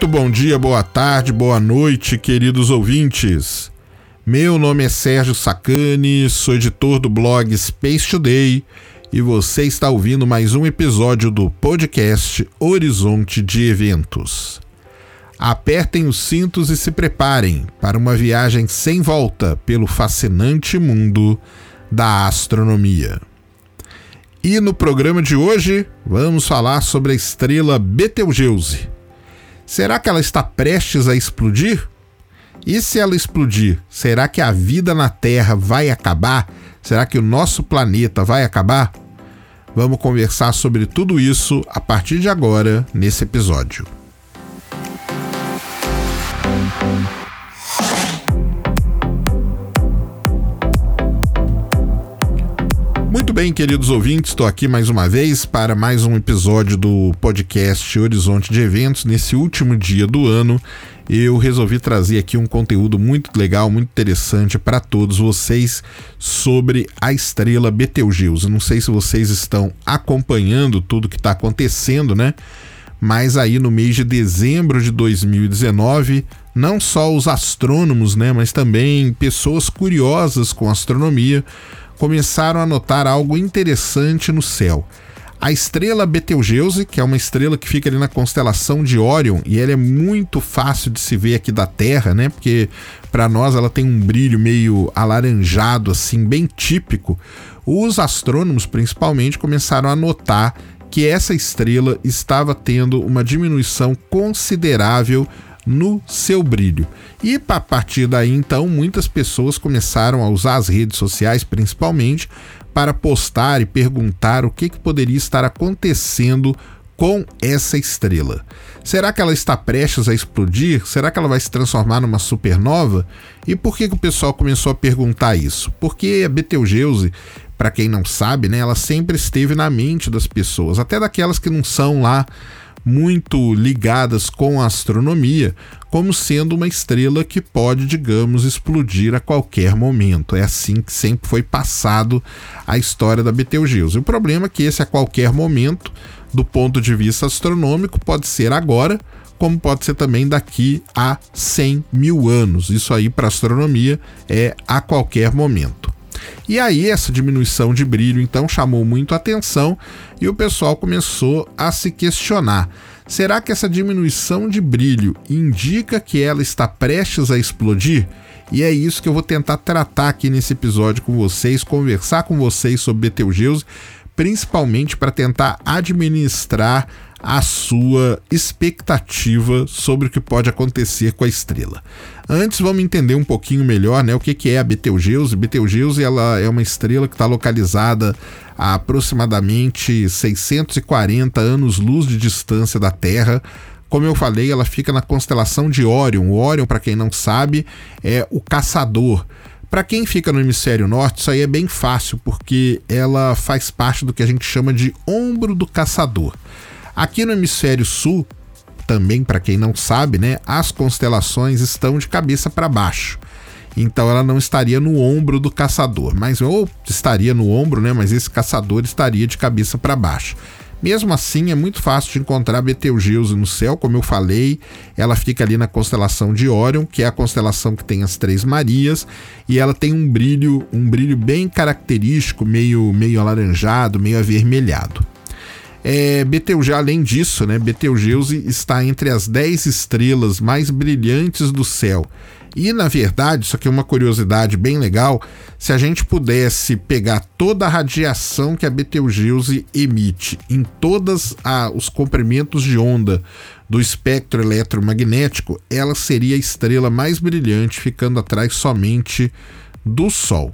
Muito bom dia, boa tarde, boa noite, queridos ouvintes. Meu nome é Sérgio Sacani, sou editor do blog Space Today e você está ouvindo mais um episódio do podcast Horizonte de Eventos. Apertem os cintos e se preparem para uma viagem sem volta pelo fascinante mundo da astronomia. E no programa de hoje, vamos falar sobre a estrela Betelgeuse Será que ela está prestes a explodir? E se ela explodir, será que a vida na Terra vai acabar? Será que o nosso planeta vai acabar? Vamos conversar sobre tudo isso a partir de agora nesse episódio. Muito bem, queridos ouvintes, estou aqui mais uma vez para mais um episódio do podcast Horizonte de Eventos. Nesse último dia do ano, eu resolvi trazer aqui um conteúdo muito legal, muito interessante para todos vocês sobre a estrela Betelgeuse. Não sei se vocês estão acompanhando tudo que está acontecendo, né? Mas aí no mês de dezembro de 2019, não só os astrônomos, né, mas também pessoas curiosas com astronomia começaram a notar algo interessante no céu. A estrela Betelgeuse, que é uma estrela que fica ali na constelação de Órion, e ela é muito fácil de se ver aqui da Terra, né? Porque para nós ela tem um brilho meio alaranjado, assim, bem típico. Os astrônomos, principalmente, começaram a notar que essa estrela estava tendo uma diminuição considerável no seu brilho. E a partir daí, então, muitas pessoas começaram a usar as redes sociais, principalmente, para postar e perguntar o que, que poderia estar acontecendo com essa estrela. Será que ela está prestes a explodir? Será que ela vai se transformar numa supernova? E por que, que o pessoal começou a perguntar isso? Porque a Betelgeuse, para quem não sabe, né, ela sempre esteve na mente das pessoas, até daquelas que não são lá muito ligadas com a astronomia, como sendo uma estrela que pode, digamos, explodir a qualquer momento. É assim que sempre foi passado a história da Betelgeuse. O problema é que esse a qualquer momento, do ponto de vista astronômico, pode ser agora, como pode ser também daqui a 100 mil anos. Isso aí para astronomia é a qualquer momento. E aí essa diminuição de brilho então chamou muito atenção e o pessoal começou a se questionar. Será que essa diminuição de brilho indica que ela está prestes a explodir? E é isso que eu vou tentar tratar aqui nesse episódio com vocês, conversar com vocês sobre Betelgeuse, principalmente para tentar administrar a sua expectativa sobre o que pode acontecer com a estrela. Antes, vamos entender um pouquinho melhor né, o que, que é a Betelgeuse. Betelgeuse ela é uma estrela que está localizada a aproximadamente 640 anos-luz de distância da Terra. Como eu falei, ela fica na constelação de Órion. O Órion, para quem não sabe, é o caçador. Para quem fica no hemisfério norte, isso aí é bem fácil, porque ela faz parte do que a gente chama de ombro do caçador. Aqui no hemisfério sul, também para quem não sabe, né, as constelações estão de cabeça para baixo. Então ela não estaria no ombro do caçador, mas ou estaria no ombro, né, mas esse caçador estaria de cabeça para baixo. Mesmo assim, é muito fácil de encontrar Betelgeuse no céu, como eu falei, ela fica ali na constelação de Órion, que é a constelação que tem as Três Marias, e ela tem um brilho, um brilho bem característico, meio meio alaranjado, meio avermelhado. É, Betelgeuse, além disso, né, Betelgeuse está entre as 10 estrelas mais brilhantes do céu. E na verdade, isso aqui é uma curiosidade bem legal, se a gente pudesse pegar toda a radiação que a Betelgeuse emite em todos os comprimentos de onda do espectro eletromagnético, ela seria a estrela mais brilhante, ficando atrás somente do Sol.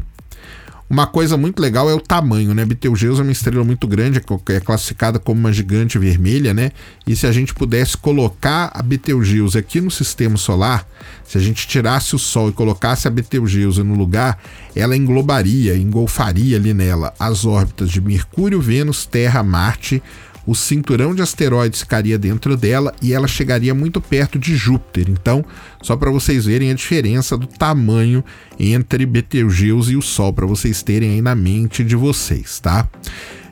Uma coisa muito legal é o tamanho, né? Betelgeuse é uma estrela muito grande, é, é classificada como uma gigante vermelha, né? E se a gente pudesse colocar a Betelgeuse aqui no sistema solar, se a gente tirasse o Sol e colocasse a Betelgeuse no lugar, ela englobaria, engolfaria ali nela as órbitas de Mercúrio, Vênus, Terra, Marte, o cinturão de asteroides ficaria dentro dela e ela chegaria muito perto de Júpiter. Então, só para vocês verem a diferença do tamanho entre Betelgeuse e o Sol, para vocês terem aí na mente de vocês, tá?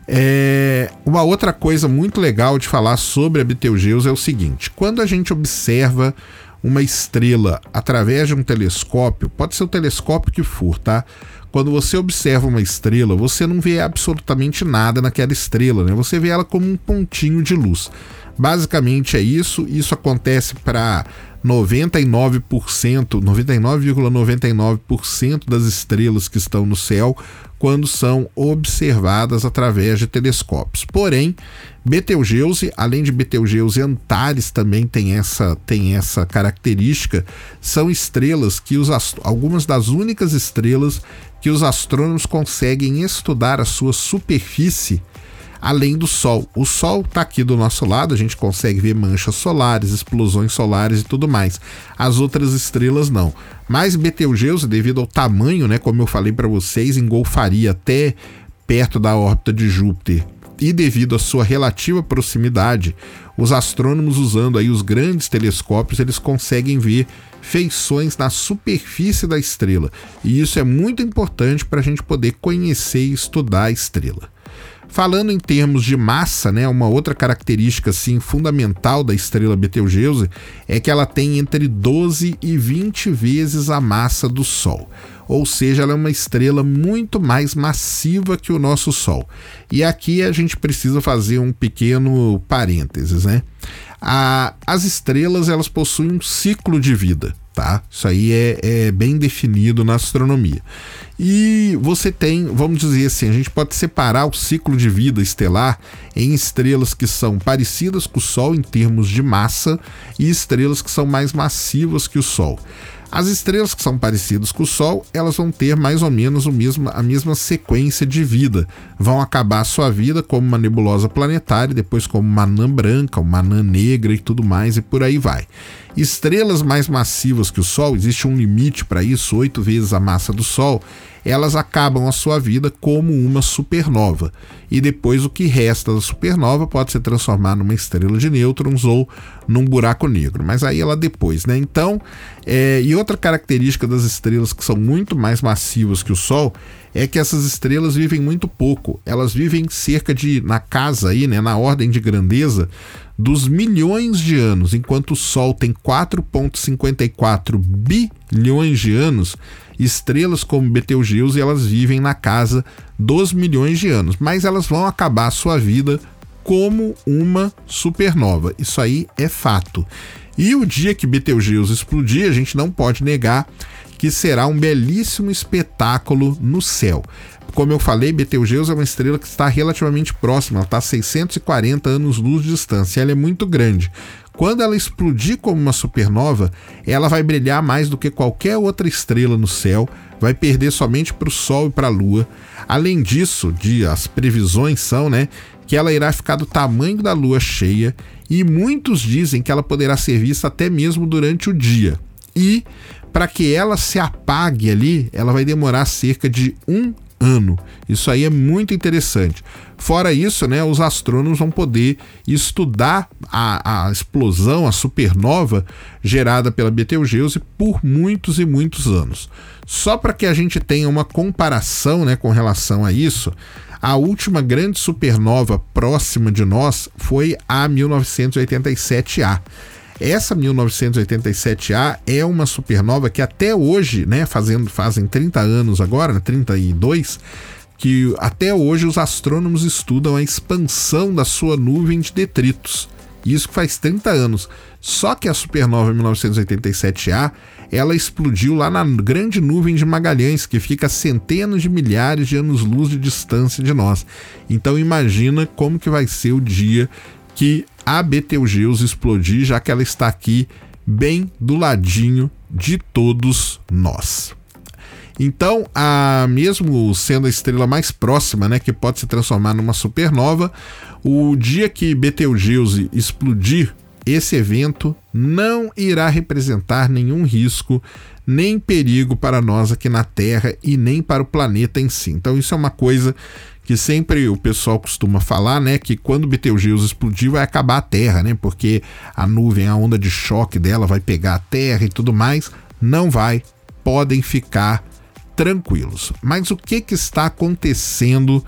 É, uma outra coisa muito legal de falar sobre a Betelgeuse é o seguinte: quando a gente observa uma estrela através de um telescópio, pode ser o telescópio que for, tá? Quando você observa uma estrela, você não vê absolutamente nada naquela estrela, né? Você vê ela como um pontinho de luz. Basicamente é isso. Isso acontece para 99%, 99,99% das estrelas que estão no céu quando são observadas através de telescópios. Porém, Betelgeuse, além de Betelgeuse, Antares também tem essa, tem essa característica. São estrelas que os algumas das únicas estrelas que os astrônomos conseguem estudar a sua superfície além do Sol. O Sol está aqui do nosso lado, a gente consegue ver manchas solares, explosões solares e tudo mais. As outras estrelas não. Mas Betelgeuse, devido ao tamanho, né, como eu falei para vocês, engolfaria até perto da órbita de Júpiter e devido à sua relativa proximidade, os astrônomos usando aí os grandes telescópios, eles conseguem ver feições na superfície da estrela. E isso é muito importante para a gente poder conhecer e estudar a estrela. Falando em termos de massa, né, uma outra característica assim fundamental da estrela Betelgeuse é que ela tem entre 12 e 20 vezes a massa do Sol. Ou seja, ela é uma estrela muito mais massiva que o nosso Sol. E aqui a gente precisa fazer um pequeno parênteses, né? A, as estrelas elas possuem um ciclo de vida tá? Isso aí é, é, bem definido na astronomia. E você tem, vamos dizer assim, a gente pode separar o ciclo de vida estelar em estrelas que são parecidas com o Sol em termos de massa e estrelas que são mais massivas que o Sol. As estrelas que são parecidas com o Sol, elas vão ter mais ou menos o mesmo, a mesma sequência de vida. Vão acabar a sua vida como uma nebulosa planetária, depois como uma anã branca, uma anã negra e tudo mais, e por aí vai. Estrelas mais massivas que o Sol, existe um limite para isso, oito vezes a massa do Sol, elas acabam a sua vida como uma supernova. E depois o que resta da supernova pode se transformar numa estrela de nêutrons ou num buraco negro. Mas aí ela depois, né? Então, é, e outra característica das estrelas que são muito mais massivas que o Sol é que essas estrelas vivem muito pouco. Elas vivem cerca de, na casa aí, né, na ordem de grandeza, dos milhões de anos, enquanto o Sol tem 4,54 bilhões de anos, estrelas como Betelgeuse elas vivem na casa dos milhões de anos, mas elas vão acabar sua vida como uma supernova. Isso aí é fato. E o dia que Betelgeuse explodir, a gente não pode negar que será um belíssimo espetáculo no céu. Como eu falei, Betelgeuse é uma estrela que está relativamente próxima, ela está a 640 anos-luz de distância, ela é muito grande. Quando ela explodir como uma supernova, ela vai brilhar mais do que qualquer outra estrela no céu, vai perder somente para o Sol e para a Lua. Além disso, de, as previsões são né, que ela irá ficar do tamanho da Lua cheia e muitos dizem que ela poderá ser vista até mesmo durante o dia. E para que ela se apague ali, ela vai demorar cerca de um ano. Isso aí é muito interessante. Fora isso, né, os astrônomos vão poder estudar a, a explosão, a supernova gerada pela Betelgeuse por muitos e muitos anos. Só para que a gente tenha uma comparação né, com relação a isso, a última grande supernova próxima de nós foi a 1987A. Essa 1987A é uma supernova que até hoje, né, fazendo, fazem 30 anos agora, 32, né, que até hoje os astrônomos estudam a expansão da sua nuvem de detritos. Isso faz 30 anos. Só que a supernova 1987A, ela explodiu lá na grande nuvem de Magalhães, que fica a centenas de milhares de anos-luz de distância de nós. Então imagina como que vai ser o dia que a Betelgeuse explodir, já que ela está aqui bem do ladinho de todos nós. Então, a mesmo sendo a estrela mais próxima, né, que pode se transformar numa supernova, o dia que Betelgeuse explodir, esse evento não irá representar nenhum risco nem perigo para nós aqui na Terra e nem para o planeta em si. Então, isso é uma coisa que sempre o pessoal costuma falar, né, que quando Betelgeuse explodir vai acabar a Terra, né, porque a nuvem, a onda de choque dela vai pegar a Terra e tudo mais. Não vai, podem ficar tranquilos. Mas o que, que está acontecendo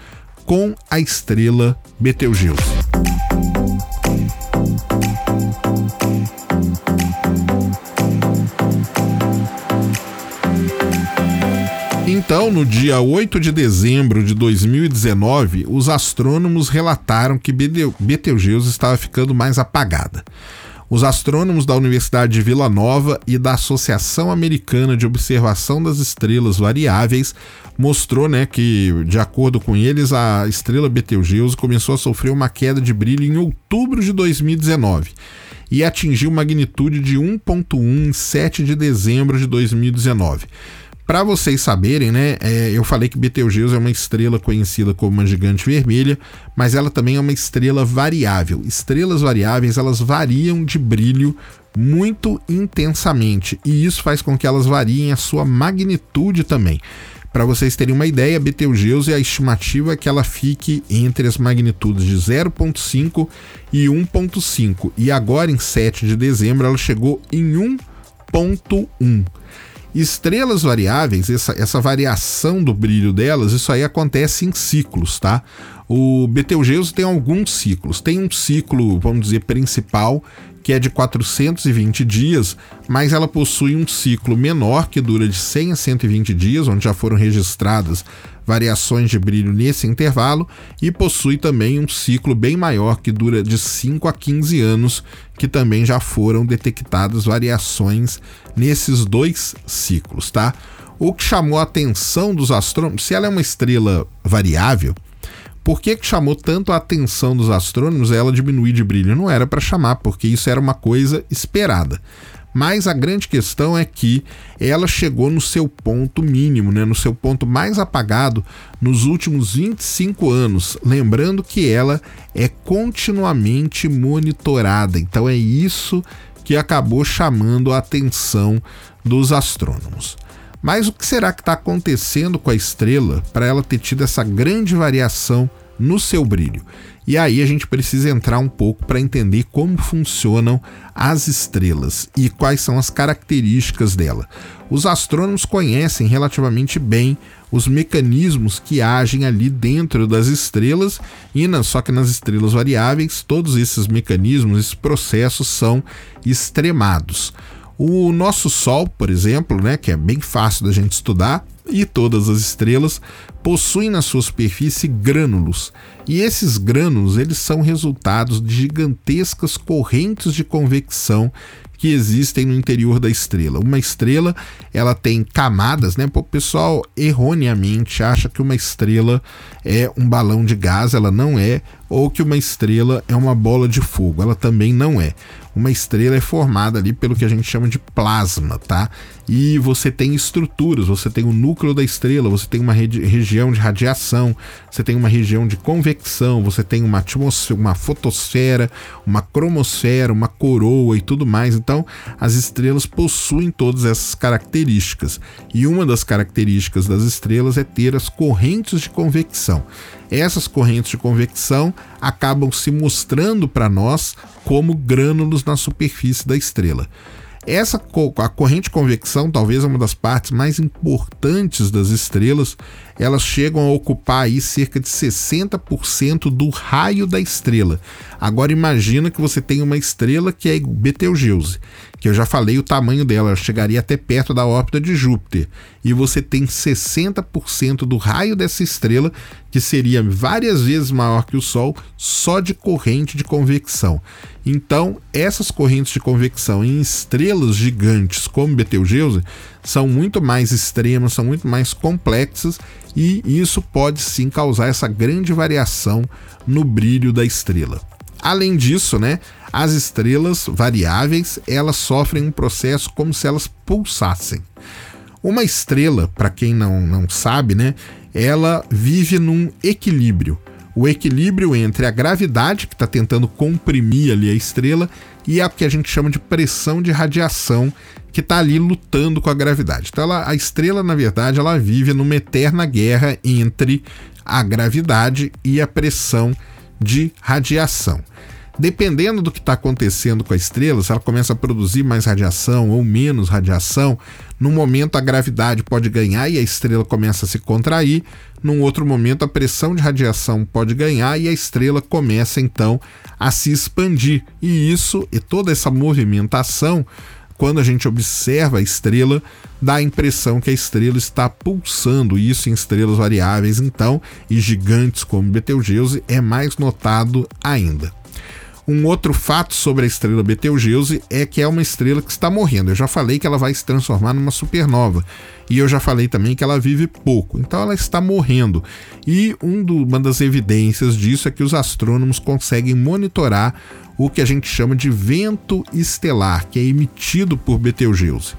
com a estrela Betelgeuse. Então, no dia 8 de dezembro de 2019, os astrônomos relataram que Betelgeuse estava ficando mais apagada. Os astrônomos da Universidade de Vila Nova e da Associação Americana de Observação das Estrelas Variáveis mostrou, né, que de acordo com eles a estrela Betelgeuse começou a sofrer uma queda de brilho em outubro de 2019 e atingiu magnitude de 1.1 em 7 de dezembro de 2019. Para vocês saberem, né, é, eu falei que Betelgeuse é uma estrela conhecida como uma gigante vermelha, mas ela também é uma estrela variável. Estrelas variáveis elas variam de brilho muito intensamente e isso faz com que elas variem a sua magnitude também. Para vocês terem uma ideia, Betelgeuse a estimativa é que ela fique entre as magnitudes de 0.5 e 1.5 e agora em 7 de dezembro ela chegou em 1.1. Estrelas variáveis, essa, essa variação do brilho delas, isso aí acontece em ciclos, tá? O Betelgeuse tem alguns ciclos. Tem um ciclo, vamos dizer, principal, que é de 420 dias, mas ela possui um ciclo menor, que dura de 100 a 120 dias, onde já foram registradas variações de brilho nesse intervalo, e possui também um ciclo bem maior, que dura de 5 a 15 anos, que também já foram detectadas variações nesses dois ciclos, tá? O que chamou a atenção dos astrônomos, se ela é uma estrela variável, por que, que chamou tanto a atenção dos astrônomos ela diminuir de brilho? Não era para chamar, porque isso era uma coisa esperada. Mas a grande questão é que ela chegou no seu ponto mínimo, né, no seu ponto mais apagado nos últimos 25 anos. Lembrando que ela é continuamente monitorada. Então é isso que acabou chamando a atenção dos astrônomos. Mas o que será que está acontecendo com a estrela para ela ter tido essa grande variação no seu brilho? E aí a gente precisa entrar um pouco para entender como funcionam as estrelas e quais são as características dela. Os astrônomos conhecem relativamente bem os mecanismos que agem ali dentro das estrelas e não, só que nas estrelas variáveis todos esses mecanismos, esses processos são extremados. O nosso Sol, por exemplo, né, que é bem fácil da gente estudar, e todas as estrelas possuem na sua superfície grânulos. E esses grânulos, eles são resultados de gigantescas correntes de convecção que existem no interior da estrela. Uma estrela, ela tem camadas, né? O pessoal erroneamente acha que uma estrela é um balão de gás, ela não é, ou que uma estrela é uma bola de fogo, ela também não é uma estrela é formada ali pelo que a gente chama de plasma, tá? E você tem estruturas, você tem o núcleo da estrela, você tem uma região de radiação, você tem uma região de convecção, você tem uma atmosfera, uma fotosfera, uma cromosfera, uma coroa e tudo mais. Então, as estrelas possuem todas essas características. E uma das características das estrelas é ter as correntes de convecção essas correntes de convecção acabam se mostrando para nós como grânulos na superfície da estrela. Essa a corrente de convecção talvez é uma das partes mais importantes das estrelas. Elas chegam a ocupar aí cerca de 60% do raio da estrela. Agora imagina que você tem uma estrela que é Betelgeuse, que eu já falei o tamanho dela, ela chegaria até perto da órbita de Júpiter. E você tem 60% do raio dessa estrela, que seria várias vezes maior que o Sol, só de corrente de convecção. Então, essas correntes de convecção em estrelas gigantes como Betelgeuse são muito mais extremas, são muito mais complexas e isso pode sim causar essa grande variação no brilho da estrela. Além disso, né, as estrelas variáveis, elas sofrem um processo como se elas pulsassem. Uma estrela, para quem não, não sabe, né, ela vive num equilíbrio. O equilíbrio entre a gravidade, que está tentando comprimir ali a estrela, e a que a gente chama de pressão de radiação, que está ali lutando com a gravidade. Então, ela, a estrela, na verdade, ela vive numa eterna guerra entre a gravidade e a pressão de radiação. Dependendo do que está acontecendo com a estrela, se ela começa a produzir mais radiação ou menos radiação, num momento a gravidade pode ganhar e a estrela começa a se contrair, num outro momento a pressão de radiação pode ganhar e a estrela começa então a se expandir. E isso e toda essa movimentação, quando a gente observa a estrela, dá a impressão que a estrela está pulsando, isso em estrelas variáveis então, e gigantes como Betelgeuse é mais notado ainda. Um outro fato sobre a estrela Betelgeuse é que é uma estrela que está morrendo. Eu já falei que ela vai se transformar numa supernova. E eu já falei também que ela vive pouco. Então ela está morrendo. E um do, uma das evidências disso é que os astrônomos conseguem monitorar o que a gente chama de vento estelar, que é emitido por Betelgeuse.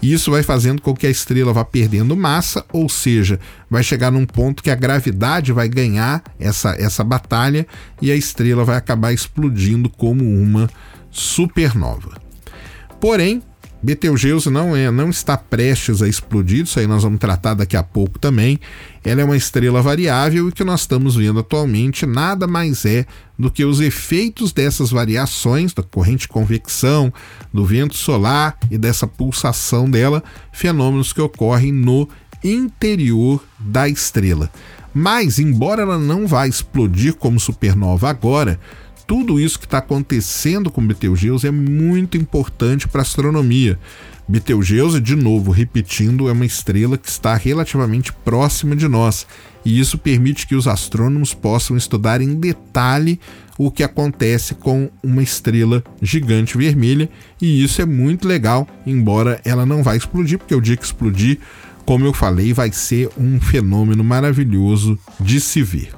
Isso vai fazendo com que a estrela vá perdendo massa, ou seja, vai chegar num ponto que a gravidade vai ganhar essa, essa batalha e a estrela vai acabar explodindo como uma supernova. Porém, Betelgeuse não, é, não está prestes a explodir, isso aí nós vamos tratar daqui a pouco também. Ela é uma estrela variável e o que nós estamos vendo atualmente nada mais é do que os efeitos dessas variações, da corrente de convecção, do vento solar e dessa pulsação dela, fenômenos que ocorrem no interior da estrela. Mas, embora ela não vá explodir como supernova agora, tudo isso que está acontecendo com Betelgeuse é muito importante para a astronomia. Betelgeuse, de novo, repetindo, é uma estrela que está relativamente próxima de nós, e isso permite que os astrônomos possam estudar em detalhe o que acontece com uma estrela gigante vermelha, e isso é muito legal, embora ela não vá explodir, porque o dia que explodir, como eu falei, vai ser um fenômeno maravilhoso de se ver.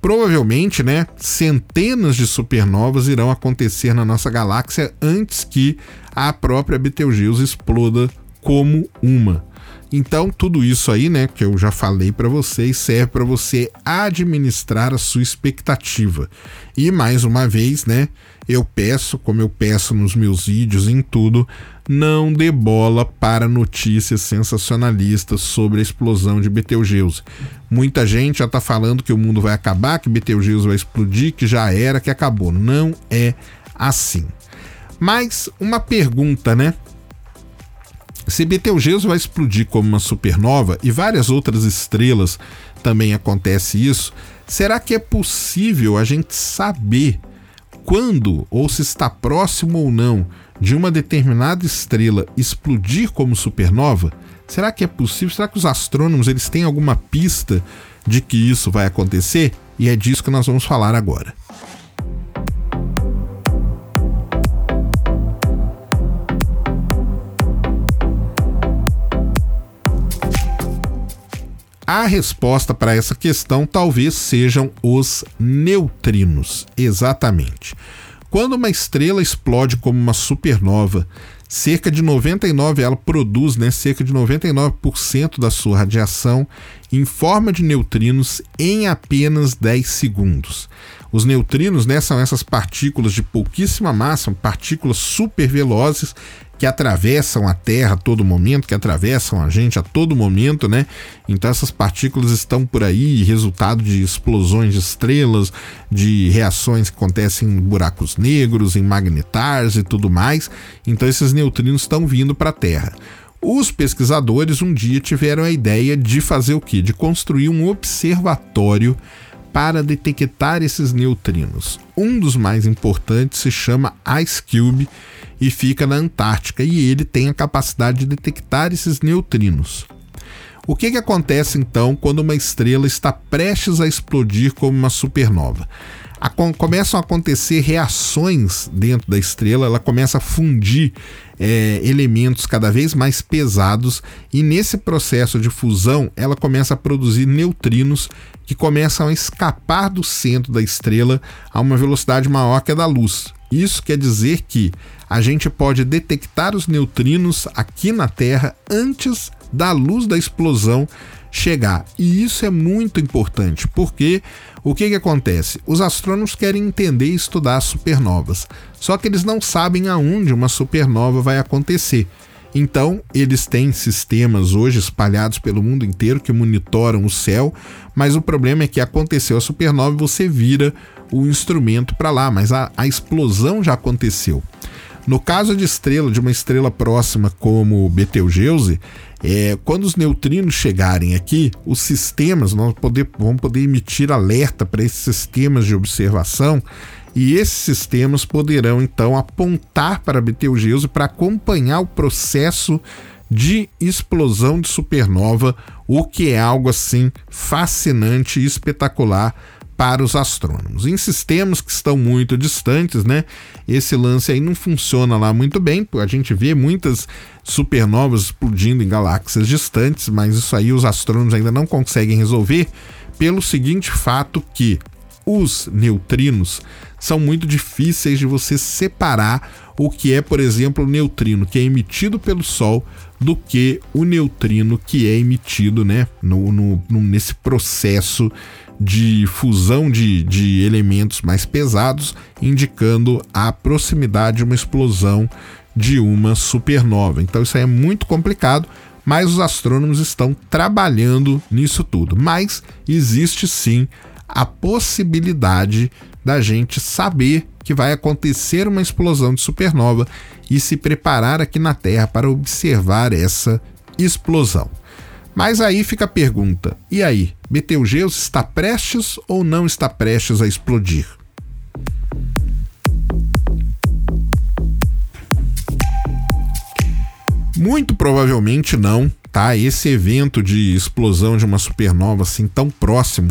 Provavelmente, né, centenas de supernovas irão acontecer na nossa galáxia antes que a própria Betelgeuse exploda como uma. Então, tudo isso aí, né, que eu já falei para vocês, serve para você administrar a sua expectativa. E mais uma vez, né, eu peço, como eu peço nos meus vídeos em tudo, não dê bola para notícias sensacionalistas sobre a explosão de Betelgeuse. Muita gente já está falando que o mundo vai acabar, que Betelgeuse vai explodir, que já era, que acabou. Não é assim. Mas uma pergunta, né? Se Betelgeuse vai explodir como uma supernova e várias outras estrelas também acontece isso, será que é possível a gente saber quando ou se está próximo ou não de uma determinada estrela explodir como supernova? Será que é possível? Será que os astrônomos eles têm alguma pista de que isso vai acontecer? E é disso que nós vamos falar agora. A resposta para essa questão talvez sejam os neutrinos, exatamente. Quando uma estrela explode como uma supernova, cerca de 99 ela produz, né, cerca de 99% da sua radiação em forma de neutrinos em apenas 10 segundos. Os neutrinos né, são essas partículas de pouquíssima massa, partículas super velozes que atravessam a Terra a todo momento, que atravessam a gente a todo momento, né? Então essas partículas estão por aí, resultado de explosões de estrelas, de reações que acontecem em buracos negros, em magnetars e tudo mais. Então esses neutrinos estão vindo para a Terra. Os pesquisadores um dia tiveram a ideia de fazer o quê? De construir um observatório para detectar esses neutrinos. Um dos mais importantes se chama Ice Cube e fica na Antártica, e ele tem a capacidade de detectar esses neutrinos. O que, que acontece então quando uma estrela está prestes a explodir como uma supernova? A, começam a acontecer reações dentro da estrela, ela começa a fundir é, elementos cada vez mais pesados, e nesse processo de fusão, ela começa a produzir neutrinos que começam a escapar do centro da estrela a uma velocidade maior que a da luz. Isso quer dizer que a gente pode detectar os neutrinos aqui na Terra antes da luz da explosão chegar. E isso é muito importante, porque o que, que acontece? Os astrônomos querem entender e estudar supernovas, só que eles não sabem aonde uma supernova vai acontecer. Então, eles têm sistemas hoje espalhados pelo mundo inteiro que monitoram o céu, mas o problema é que aconteceu a supernova e você vira o instrumento para lá, mas a, a explosão já aconteceu. No caso de estrela, de uma estrela próxima como Betelgeuse, é, quando os neutrinos chegarem aqui, os sistemas nós poder, vamos poder emitir alerta para esses sistemas de observação e esses sistemas poderão então apontar para Betelgeuse para acompanhar o processo de explosão de supernova, o que é algo assim fascinante e espetacular para os astrônomos. Em sistemas que estão muito distantes, né? Esse lance aí não funciona lá muito bem. A gente vê muitas supernovas explodindo em galáxias distantes, mas isso aí os astrônomos ainda não conseguem resolver pelo seguinte fato que os neutrinos são muito difíceis de você separar o que é, por exemplo, o neutrino que é emitido pelo Sol do que o neutrino que é emitido né, no, no, nesse processo de fusão de, de elementos mais pesados, indicando a proximidade de uma explosão de uma supernova. Então isso aí é muito complicado, mas os astrônomos estão trabalhando nisso tudo. Mas existe sim a possibilidade da gente saber que vai acontecer uma explosão de supernova e se preparar aqui na Terra para observar essa explosão. Mas aí fica a pergunta: e aí, Betelgeuse está prestes ou não está prestes a explodir? Muito provavelmente não, tá? Esse evento de explosão de uma supernova assim tão próximo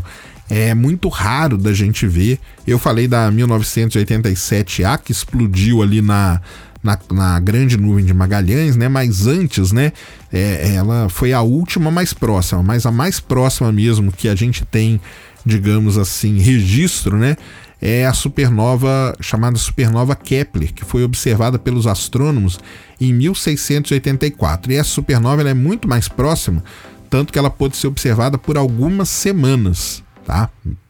é muito raro da gente ver. Eu falei da 1987A que explodiu ali na na, na grande nuvem de Magalhães, né? Mas antes, né? É, ela foi a última mais próxima, mas a mais próxima mesmo que a gente tem, digamos assim, registro, né? É a supernova chamada supernova Kepler, que foi observada pelos astrônomos em 1684. E essa supernova é muito mais próxima, tanto que ela pôde ser observada por algumas semanas tá?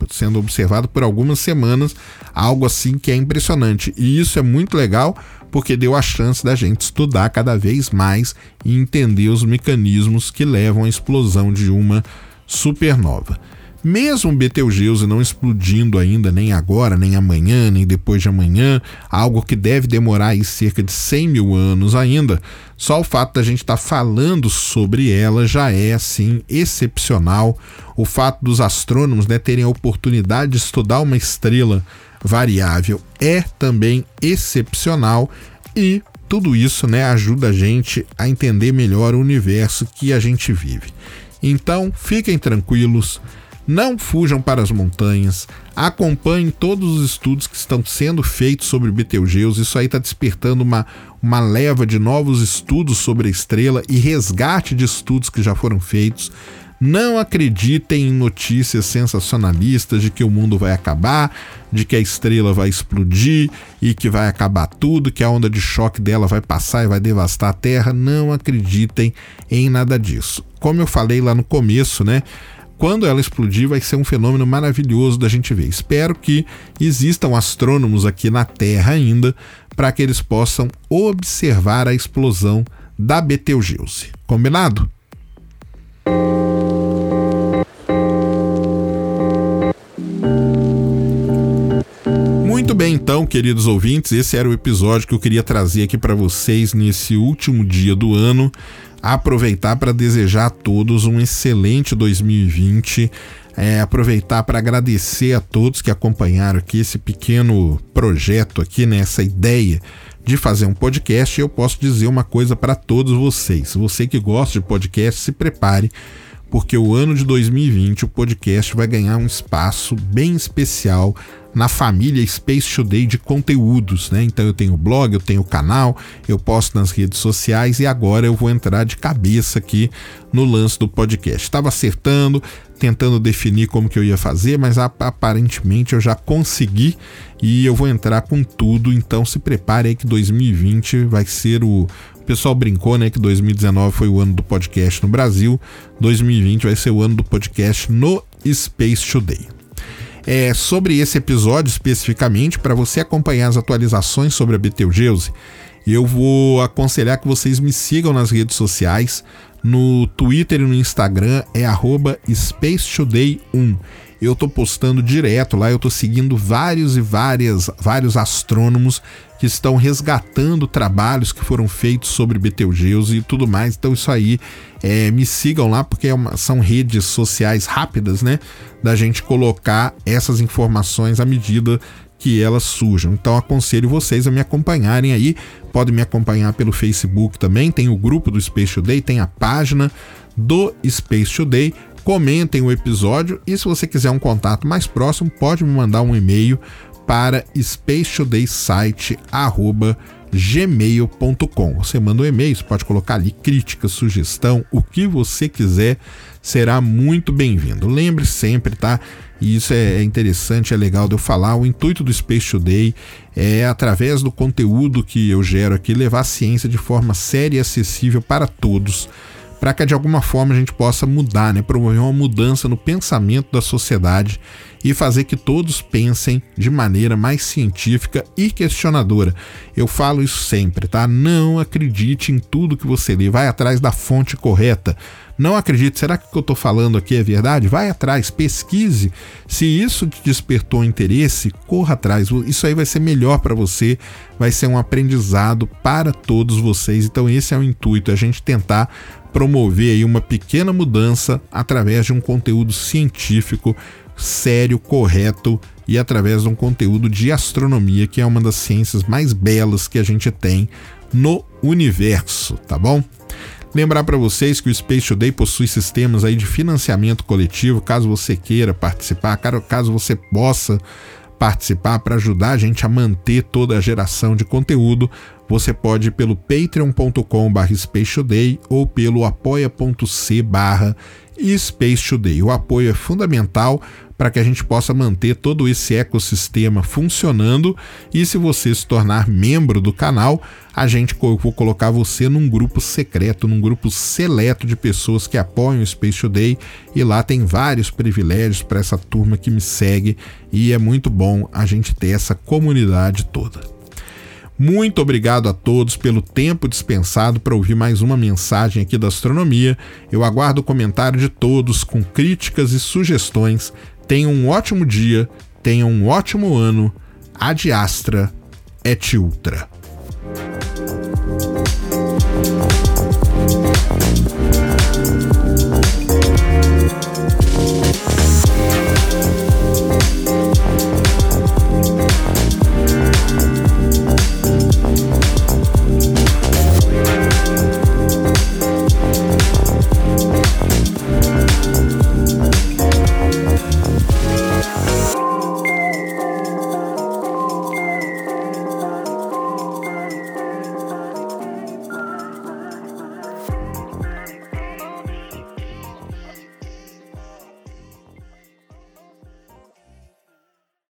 Sendo observado por algumas semanas, algo assim que é impressionante. E isso é muito legal porque deu a chance da gente estudar cada vez mais e entender os mecanismos que levam à explosão de uma supernova. Mesmo Betelgeuse não explodindo ainda, nem agora, nem amanhã, nem depois de amanhã, algo que deve demorar aí cerca de 100 mil anos ainda, só o fato da gente estar tá falando sobre ela já é, assim, excepcional. O fato dos astrônomos né, terem a oportunidade de estudar uma estrela variável é também excepcional e tudo isso né, ajuda a gente a entender melhor o universo que a gente vive. Então, fiquem tranquilos não fujam para as montanhas, acompanhem todos os estudos que estão sendo feitos sobre Betelgeuse. Isso aí está despertando uma, uma leva de novos estudos sobre a estrela e resgate de estudos que já foram feitos. Não acreditem em notícias sensacionalistas de que o mundo vai acabar, de que a estrela vai explodir e que vai acabar tudo, que a onda de choque dela vai passar e vai devastar a Terra. Não acreditem em nada disso. Como eu falei lá no começo, né? quando ela explodir, vai ser um fenômeno maravilhoso da gente ver. Espero que existam astrônomos aqui na Terra ainda para que eles possam observar a explosão da Betelgeuse. Combinado? Bem, então, queridos ouvintes, esse era o episódio que eu queria trazer aqui para vocês nesse último dia do ano aproveitar para desejar a todos um excelente 2020. É, aproveitar para agradecer a todos que acompanharam aqui esse pequeno projeto aqui, né, essa ideia de fazer um podcast. Eu posso dizer uma coisa para todos vocês. Você que gosta de podcast, se prepare, porque o ano de 2020 o podcast vai ganhar um espaço bem especial na família Space Today de conteúdos, né? Então eu tenho blog, eu tenho canal, eu posto nas redes sociais e agora eu vou entrar de cabeça aqui no lance do podcast. Estava acertando, tentando definir como que eu ia fazer, mas aparentemente eu já consegui e eu vou entrar com tudo. Então se prepare aí que 2020 vai ser o o pessoal brincou, né, que 2019 foi o ano do podcast no Brasil, 2020 vai ser o ano do podcast no Space Today é, sobre esse episódio especificamente, para você acompanhar as atualizações sobre a Betelgeuse, Eu vou aconselhar que vocês me sigam nas redes sociais. No Twitter e no Instagram é SpaceToday1. Eu tô postando direto lá, eu tô seguindo vários e várias, vários astrônomos que estão resgatando trabalhos que foram feitos sobre Betelgeuse e tudo mais. Então isso aí, é, me sigam lá porque é uma, são redes sociais rápidas, né? Da gente colocar essas informações à medida que elas surjam. Então aconselho vocês a me acompanharem aí. Podem me acompanhar pelo Facebook também. Tem o grupo do Space Today, tem a página do Space Today. Comentem o episódio e se você quiser um contato mais próximo, pode me mandar um e-mail para spacetodaysite@gmail.com. Você manda um e-mail, você pode colocar ali crítica, sugestão, o que você quiser, será muito bem-vindo. Lembre sempre, tá? E isso é interessante, é legal de eu falar. O intuito do Space Today é, através do conteúdo que eu gero aqui, levar a ciência de forma séria e acessível para todos para que de alguma forma a gente possa mudar, né? promover uma mudança no pensamento da sociedade e fazer que todos pensem de maneira mais científica e questionadora. Eu falo isso sempre, tá? Não acredite em tudo que você lê, vai atrás da fonte correta. Não acredite, será que o que eu estou falando aqui é verdade? Vai atrás, pesquise. Se isso te despertou interesse, corra atrás. Isso aí vai ser melhor para você, vai ser um aprendizado para todos vocês. Então esse é o intuito, a gente tentar promover uma pequena mudança através de um conteúdo científico sério, correto e através de um conteúdo de astronomia, que é uma das ciências mais belas que a gente tem no universo, tá bom? Lembrar para vocês que o Space Today possui sistemas aí de financiamento coletivo, caso você queira participar, caso você possa participar para ajudar a gente a manter toda a geração de conteúdo, você pode ir pelo patreon.com/spacetoday ou pelo apoia.c/spacetoday. O apoio é fundamental para que a gente possa manter todo esse ecossistema funcionando. E se você se tornar membro do canal, a gente vou colocar você num grupo secreto, num grupo seleto de pessoas que apoiam o Space Today e lá tem vários privilégios para essa turma que me segue e é muito bom a gente ter essa comunidade toda. Muito obrigado a todos pelo tempo dispensado para ouvir mais uma mensagem aqui da astronomia. Eu aguardo o comentário de todos com críticas e sugestões. Tenham um ótimo dia, tenham um ótimo ano. Ad Astra et Ultra.